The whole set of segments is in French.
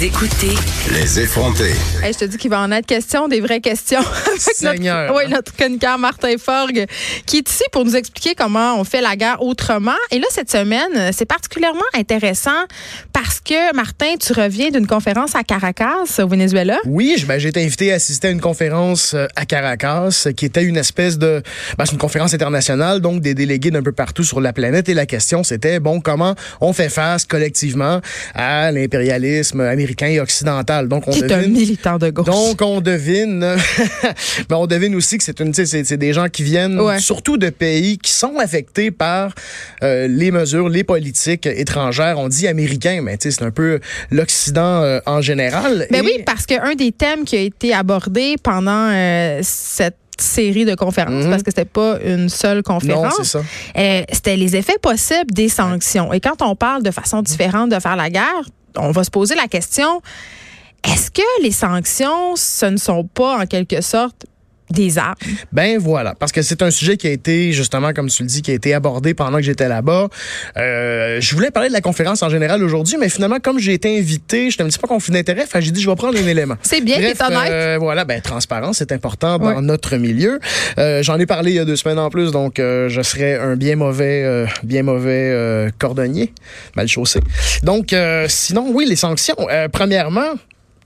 Vous écoutez Les effronter. Hey, je te dis qu'il va en être question, des vraies questions. avec Seigneur, notre, oui, notre chroniqueur Martin Forgue, qui est ici pour nous expliquer comment on fait la guerre autrement. Et là, cette semaine, c'est particulièrement intéressant parce que, Martin, tu reviens d'une conférence à Caracas, au Venezuela. Oui, ben, j'ai été invité à assister à une conférence euh, à Caracas qui était une espèce de... Ben, c'est une conférence internationale, donc des délégués d'un peu partout sur la planète. Et la question, c'était, bon, comment on fait face collectivement à l'impérialisme américain et occidental. Donc, on Qui est un militant de gauche. Donc, on devine, mais on devine aussi que c'est une, c'est des gens qui viennent Ouais. surtout de pays qui sont affectés par euh, les mesures, les politiques étrangères. On dit américains, mais c'est un peu l'Occident euh, en général. Ben Et- oui, parce qu'un des thèmes qui a été abordé pendant euh, cette série de conférences, Mhm. parce que c'était pas une seule conférence, euh, c'était les effets possibles des sanctions. Et quand on parle de façon différente de faire la guerre, on va se poser la question est-ce que les sanctions, ce ne sont pas en quelque sorte des? Ben voilà, parce que c'est un sujet qui a été justement, comme tu le dis, qui a été abordé pendant que j'étais là-bas. Euh, je voulais parler de la conférence en général aujourd'hui, mais finalement, comme j'ai été invité, j'étais un petit peu conflit d'intérêt, j'ai dit je vais prendre un élément. C'est bien, t'es honnête. euh, voilà, ben transparence, c'est important dans Ouais. notre milieu. Euh, J'en ai parlé il y a deux semaines en plus, donc euh, je serais un bien mauvais, euh, bien mauvais euh, cordonnier, mal chaussé. Donc, euh, sinon, oui, les sanctions. Euh, premièrement.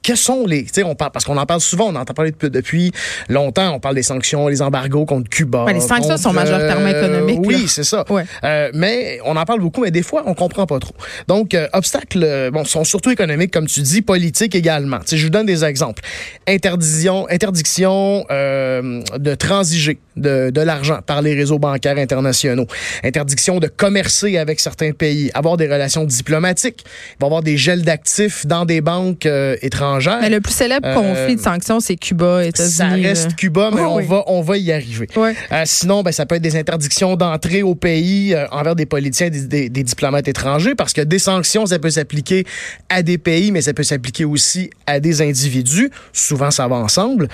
Quels sont les. Tu sais, on parle, parce qu'on en parle souvent, on en entend parler depuis, depuis longtemps. On parle des sanctions, les embargos contre Cuba. Ouais, les sanctions contre, sont majoritairement économiques, Oui, là. c'est ça. Ouais. Euh, mais on en parle beaucoup, mais des fois, on comprend pas trop. Donc, euh, obstacles, euh, bon, sont surtout économiques, comme tu dis, politiques également. Tu sais, je vous donne des exemples. Interdiction, interdiction euh, de transiger de, de l'argent par les réseaux bancaires internationaux. Interdiction de commercer avec certains pays, avoir des relations diplomatiques. Il va y avoir des gels d'actifs dans des banques euh, étrangères. Mais le plus célèbre Euh, conflit de sanctions, c'est Cuba, États-Unis. Ça reste. Cuba, mais Oh, on, oui. va, on va y arriver. Ouais. Euh, sinon, ben, ça peut être des interdictions d'entrée au pays euh, envers des politiciens, des, des- des diplomates étrangers, parce que des sanctions, ça peut s'appliquer à des pays, mais ça peut s'appliquer aussi à des individus. Souvent, ça va ensemble.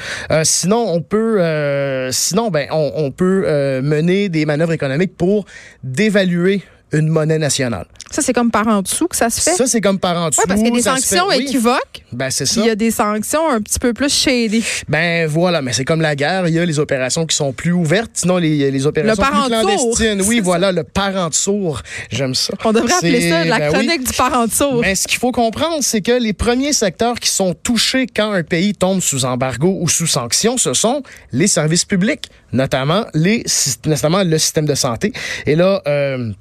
Sinon, on peut, sinon, ben, on, on peut mener des manœuvres économiques pour dévaluer une monnaie nationale. Ça, c'est comme par en dessous que ça se fait? Ça, c'est comme par en dessous. Oui, parce qu'il y a des fait- sanctions oui. équivoques, Ben, c'est ça. il y a des sanctions un petit peu plus shady. Ben voilà, mais c'est comme la guerre, il y a les opérations qui sont plus ouvertes, sinon les, les opérations parent plus clandestines. Oui, voilà, le parent sourd. J'aime ça. On devrait appeler ça la ben oui. chronique du parent sourd. Mais ce qu'il faut comprendre, c'est que les premiers secteurs qui sont touchés quand un pays tombe sous embargo ou sous sanction, ce sont les services publics, notamment, les, notamment le système de santé. Et là, euh,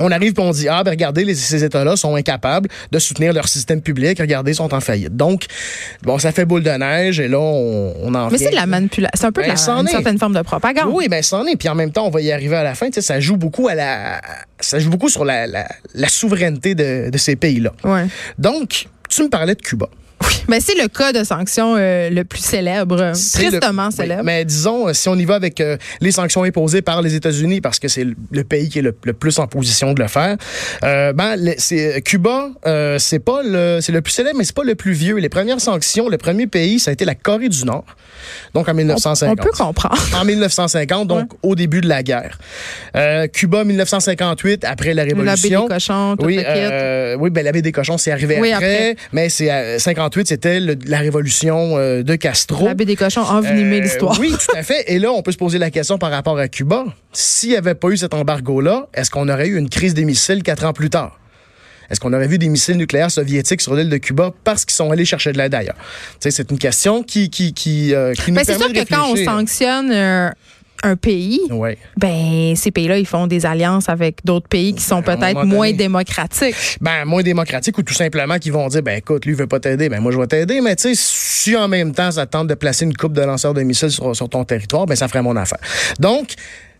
on arrive et on dit ah ben regardez les, ces États-là sont incapables de soutenir leur système public regardez ils sont en faillite donc bon ça fait boule de neige et là on, on en Mais c'est de la manipulation. C'est un peu Ben, la- une est. certaine forme de propagande. oui, ben c'en est. Puis en même temps, on va y arriver à la fin. Tu sais, ça joue beaucoup à la, ça joue beaucoup sur la, la, la souveraineté de, de ces pays-là. Ouais. Donc, tu me parlais de Cuba. Oui, mais c'est le cas de sanction euh, le plus célèbre, tristement célèbre. Mais disons, euh, si on y va avec euh, les sanctions imposées par les États-Unis, parce que c'est le, pays qui est le, plus en position de le faire, euh, ben, Cuba, c'est le, le plus célèbre, mais c'est pas le plus vieux. Les premières sanctions, le premier pays, ça a été la Corée du Nord, donc en 1950. On, peut comprendre. En 1950, donc au début de la guerre. Cuba, 1958, après la Révolution. La baie des cochons, tout oui, oui, ben, la baie des cochons, c'est arrivé après, mais c'est 58 c'était la révolution euh, de Castro. L'abbé des cochons a euh, l'histoire. oui, tout à fait. Et là, on peut se poser la question par rapport à Cuba. S'il n'y avait pas eu cet embargo-là, est-ce qu'on aurait eu une crise des missiles quatre ans plus tard? Est-ce qu'on aurait vu des missiles nucléaires soviétiques sur l'île de Cuba parce qu'ils sont allés chercher de l'aide ailleurs? C'est une question qui, qui, euh, ben, nous ben, permet de réfléchir. C'est sûr que quand on sanctionne un pays, Ouais. ben ces pays-là, ils font des alliances avec d'autres pays qui sont un peut-être moins démocratiques. Ben, moins démocratique ou tout simplement qui vont dire, ben écoute, lui veut pas t'aider, ben moi je vais t'aider, mais tu sais, si en même temps ça tente de placer une coupe de lanceurs de missiles sur, sur ton territoire, ben ça ferait mon affaire. Donc,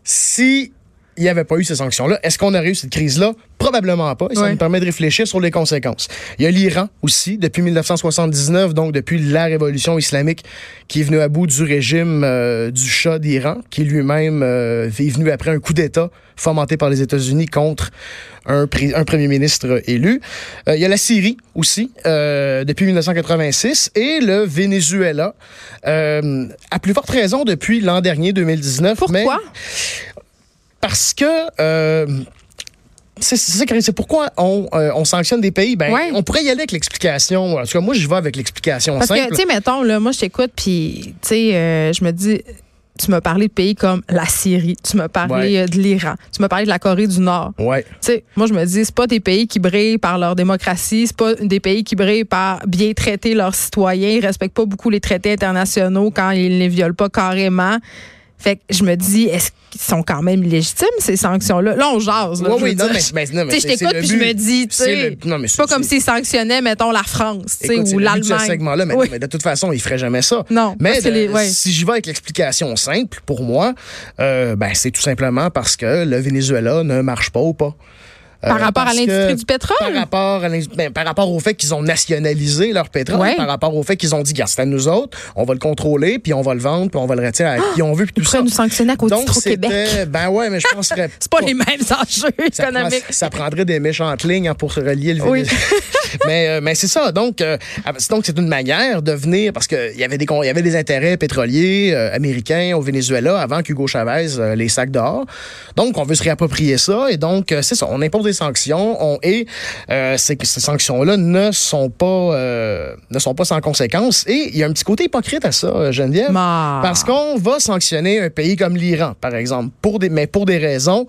si il n'y avait pas eu ces sanctions-là, est-ce qu'on aurait eu cette crise-là? Probablement pas. Et ça Ouais. nous permet de réfléchir sur les conséquences. Il y a l'Iran aussi, depuis 1979, donc depuis la révolution islamique qui est venue à bout du régime euh, du Shah d'Iran, qui lui-même euh, est venu après un coup d'État fomenté par les États-Unis contre un, premier ministre élu. Euh, il y a la Syrie aussi, depuis 1986, et le Venezuela, à plus forte raison depuis l'an dernier, 2019. mais- Pourquoi? Parce que euh, c'est c'est pourquoi on, euh, on sanctionne des pays. Ben, Ouais. on pourrait y aller avec l'explication. En tout cas, moi, je vais avec l'explication Parce que, simple. tu sais, mettons, là, moi, je t'écoute, puis, tu sais, euh, je me dis, tu m'as parlé de pays comme la Syrie, tu m'as parlé Ouais. de l'Iran, tu m'as parlé de la Corée du Nord. ouais. Tu sais, moi, je me dis, c'est pas des pays qui brillent par leur démocratie, c'est pas des pays qui brillent par bien traiter leurs citoyens, ils respectent pas beaucoup les traités internationaux quand ils ne les violent pas carrément. Fait que je me dis, est-ce qu'ils sont quand même légitimes, ces sanctions-là? Là, on jase. Là, oui, veux non, mais, mais- non, mais Tu sais, je t'écoute puis je me dis, tu sais, c'est pas comme s'ils sanctionnaient, mettons, la France, tu sais, Écoute, ou l'Allemagne. segment-là, mais, Oui. mais de toute façon, il ferait jamais ça. Non, Mais parce que de- les- ouais. si j'y vais avec l'explication simple, pour moi, euh, ben, c'est tout simplement parce que le Venezuela ne marche pas ou pas. Euh, Par rapport à l'industrie que- du pétrole? Par rapport, à ben, par rapport au fait qu'ils ont nationalisé leur pétrole, Ouais. par rapport au fait qu'ils ont dit, c'est à nous autres, on va le contrôler, puis on va le vendre, puis on va le retirer à qui on veut, puis tout ça. nous sanctionner à du Donc, Québec. ben ouais, mais je penserais C'est pas les mêmes enjeux ça, prend- économiques. ça prendrait des méchantes lignes hein, pour se relier le Oui. Venezuela. mais euh, mais c'est ça. Donc, euh, donc c'est une manière de venir parce qu'il y avait des y avait des intérêts pétroliers euh, américains au Venezuela avant qu'Hugo Chavez euh, les sacs dehors. Donc, on veut se réapproprier ça et donc euh, c'est ça. On impose des sanctions. On et euh, c'est que ces sanctions-là ne sont pas euh, ne sont pas sans conséquences. Et il y a un petit côté hypocrite à ça, euh, Geneviève. Ma- Parce qu'on va sanctionner un pays comme l'Iran, par exemple, pour des, mais pour des raisons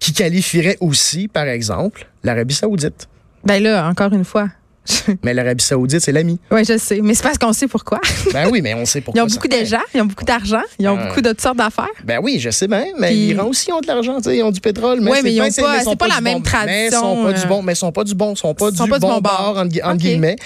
qui qualifieraient aussi, par exemple, l'Arabie saoudite. Ben là, encore une fois. Mais l'Arabie saoudite, c'est l'ami. Oui, je sais. Mais c'est parce qu'on sait pourquoi. Ben oui, mais on sait Ils pourquoi. ont ça beaucoup d'argent, ils ont beaucoup d'argent, ils ont Euh, beaucoup de toutes sortes d'affaires. Ben oui, je sais bien, mais Puis- l'Iran aussi ont de l'argent, ils ont du pétrole. Mais ils ont pas- sont c'est pas la même bon- tradition, Mais ils sont pas euh, du bon, mais ils sont pas du bon, sont pas Ils du, sont pas du bon bon bord. entre, guillemets.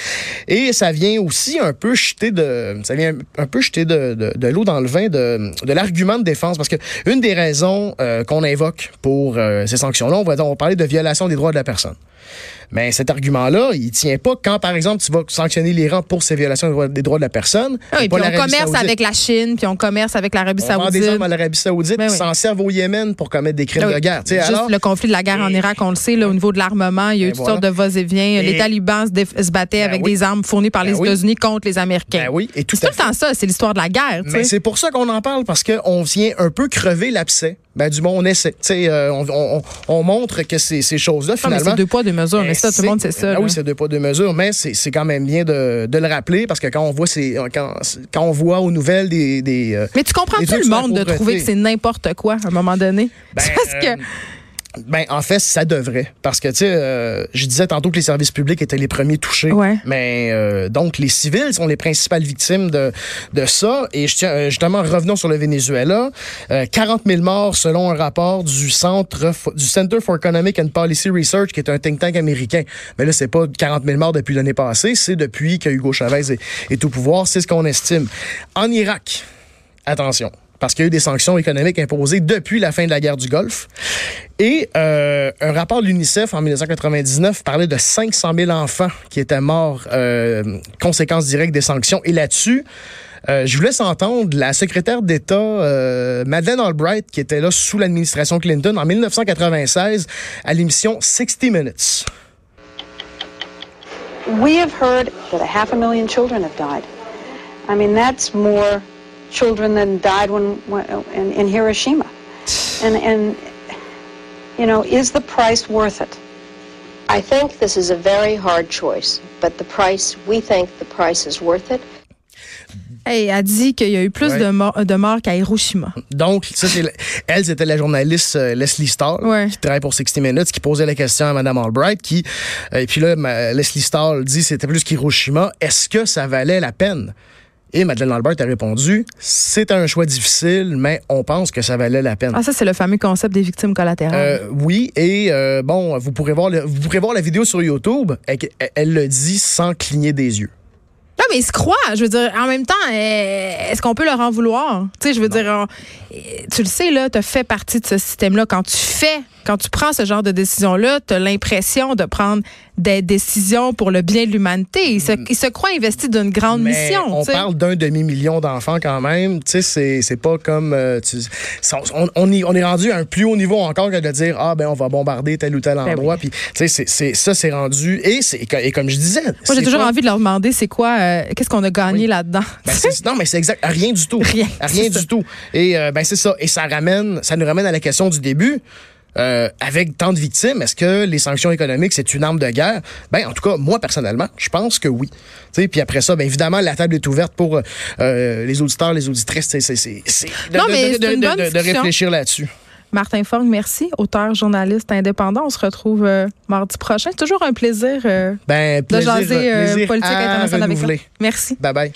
Et ça vient aussi un peu jeter de, ça vient un peu jeter de, de, de l'eau dans le vin de, de l'argument de défense. Parce que une des raisons euh, qu'on invoque pour euh, ces sanctions-là, on va, on va parler de violation des droits de la personne. Mais cet argument-là, il tient pas quand, par exemple, tu vas sanctionner l'Iran pour ces violations des droits, de la personne. Ah oui, et pas puis on commerce saoudite. avec la Chine, puis on commerce avec l'Arabie On vend des saoudite. armes à l'Arabie Saoudite, Ben oui. s'en servent au Yémen pour commettre des crimes Ah oui. de guerre. Juste alors, le conflit de la guerre en Irak, on le sait, là, au niveau de l'armement, il y a eu Ben toutes voilà. sortes de va-et-vient. Les talibans se, déf- se battaient Ben avec oui. des armes fournies par les Ben. États-Unis contre les Américains. ben oui, et tout le temps ça, c'est l'histoire de la guerre. Mais c'est pour ça qu'on en parle, parce qu'on vient un peu crever l'abcès. Ben, du bon, on essaie. Tu sais, euh, on, on- on montre que ces, ces choses-là, Non, mais finalement. deux poids, deux mesures. Mais ça, tout le monde sait ça. Ah oui, c'est deux poids, deux mesures, mais c'est quand même bien de, de le rappeler parce que quand on voit ces, quand, quand on voit aux nouvelles des. des euh, Mais tu comprends-tu Les trucs le monde de trouver que c'est n'importe quoi à un moment donné? Ben, parce que. euh, Ben, en fait, ça devrait. Parce que, tu sais, euh, je disais tantôt que les services publics étaient les premiers touchés. Ouais. Mais euh, donc, les civils sont les principales victimes de, de ça. Et je tiens, euh, justement, revenons sur le Venezuela. Euh, 40 000 morts selon un rapport du Centre du Center for Economic and Policy Research, qui est un think tank américain. Mais là, c'est pas 40 000 morts depuis l'année passée, c'est depuis que Hugo Chavez est, est au pouvoir. C'est ce qu'on estime. En Irak, attention, parce qu'il y a eu des sanctions économiques imposées depuis la fin de la guerre du Golfe. Et euh, un rapport de l'UNICEF en 1999 parlait de 500 000 enfants qui étaient morts, euh, conséquence directe des sanctions. Et là-dessus, euh, je vous laisse entendre la secrétaire d'État euh, Madeleine Albright, qui était là sous l'administration Clinton en 1996 à l'émission 60 Minutes. We have heard that a half a million children have died. I mean, that's more children than died when, when in, in Hiroshima. And, and, you know, is the price worth it? I think this is a very hard choice, but the price, we think the price is worth it. Hey, elle dit qu'il y a eu plus Ouais. de, morts- de morts qu'à Hiroshima. Donc, ça, elle, c'était la journaliste euh, Leslie Stahl, Ouais. qui travaille pour 60 Minutes, qui posait la question à Mme Albright, qui, euh, et puis là, ma- Leslie Stahl dit c'était plus qu'Hiroshima. Est-ce que ça valait la peine? Et Madeleine Albright a répondu, c'est un choix difficile, mais on pense que ça valait la peine. Ah, ça, c'est le fameux concept des victimes collatérales. Euh, oui, et euh, bon, vous pourrez voir le- vous pourrez voir la vidéo sur YouTube. Elle, elle- elle le dit sans cligner des yeux. Non, mais il se croit. Je veux dire, en même temps, euh, est-ce qu'on peut leur en vouloir? Tu sais, je veux dire, on- tu le sais, là, tu fait partie de ce système-là. Quand tu fais, quand tu prends ce genre de décision-là, tu as l'impression de prendre des décisions pour le bien de l'humanité. Il se, il se croit investi d'une grande Mais mission. on parle d'un demi-million d'enfants quand même. Tu sais, c'est- pas comme. euh, tu- on, on, y- on est rendu à un plus haut niveau encore que de dire Ah, ben, on va bombarder tel ou tel Ben endroit. oui. Puis, tu sais, ça, c'est rendu. Et, et comme je disais. Moi, j'ai toujours pas- envie de leur demander c'est quoi, euh, qu'est-ce qu'on a gagné Oui. là-dedans? Ben, non, mais c'est exact. Rien du tout. Rien, Rien du ça. tout. Et euh, ben c'est ça. Et ça ramène, ça nous ramène à la question du début. Euh, avec tant de victimes, est-ce que les sanctions économiques, c'est une arme de guerre? Ben, en tout cas, moi, personnellement, je pense que oui. Puis après ça, ben, évidemment, la table est ouverte pour euh, les auditeurs, les auditrices. C'est, c'est, c'est, c'est- de, Non, de- mais de- c'est une de- bonne de- de réfléchir là-dessus. Martin Fogg, merci. Auteur, journaliste indépendant. On se retrouve euh, mardi prochain. C'est toujours un plaisir euh, Ben, de plaisir, jaser euh, politique internationale avec renouveler. Merci. Bye bye.